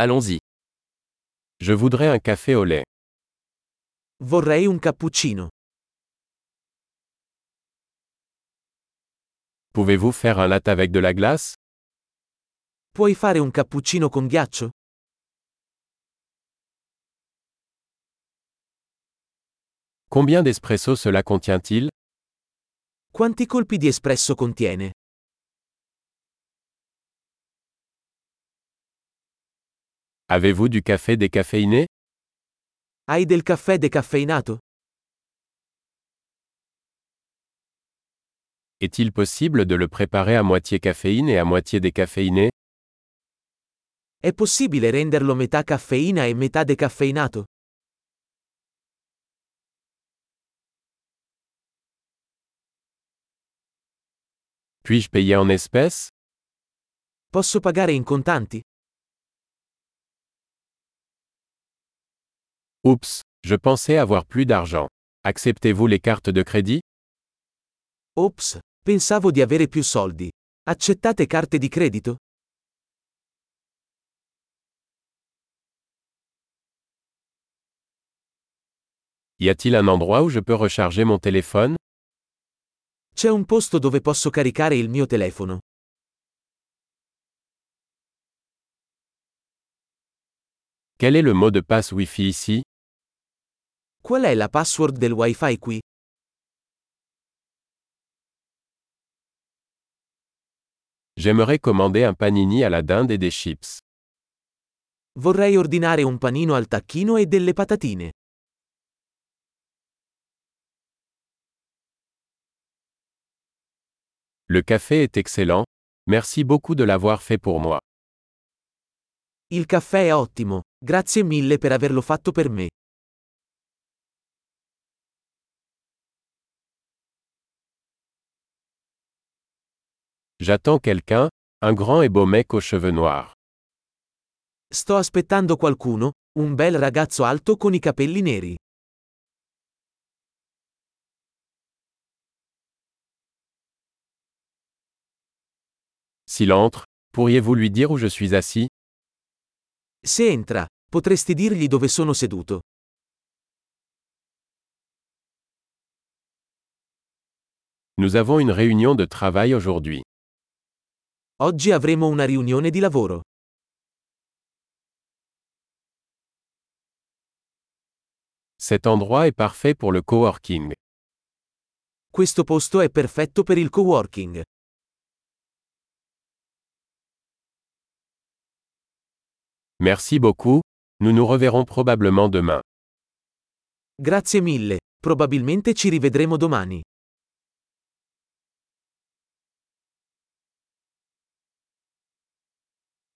Allons-y. Je voudrais un café au lait. Vorrei un cappuccino. Pouvez-vous faire un latte avec de la glace? Puoi fare un cappuccino con ghiaccio? Combien d'espresso cela contient-il? Quanti colpi di espresso contiene? Avez-vous du café décaféiné? Hai del caffè decaffeinato? Est-il possible de le préparer à moitié caféine et à moitié décaféiné? È possibile renderlo metà caffeina e metà decaffeinato? Puis-je payer en espèces? Posso pagare in contanti? Oups, je pensais avoir plus d'argent. Acceptez-vous les cartes de crédit? Ops, pensavo di avere più soldi. Accettate carte di credito? Y a-t-il un endroit où je peux recharger mon téléphone? C'è un posto dove posso caricare il mio telefono. Quel est le mot de passe Wi-Fi ici? Qual è la password del Wi-Fi qui? J'aimerais commander un panini à la dinde et des chips. Vorrei ordinare un panino al tacchino e delle patatine. Le café est excellent. Merci beaucoup de l'avoir fait pour moi. Il caffè è ottimo, grazie mille per averlo fatto per me. J'attends quelqu'un, un grand et beau mec aux cheveux noirs. Sto aspettando qualcuno, un bel ragazzo alto con i capelli neri. S'il entre, pourriez-vous lui dire où je suis assis? Se entra, potresti dirgli dove sono seduto. Nous avons une réunion de travail aujourd'hui. Oggi avremo una riunione di lavoro. Cet endroit est parfait pour le coworking. Questo posto è perfetto per il coworking. Merci beaucoup, nous nous reverrons probablement demain. Grazie mille, probabilmente ci rivedremo domani.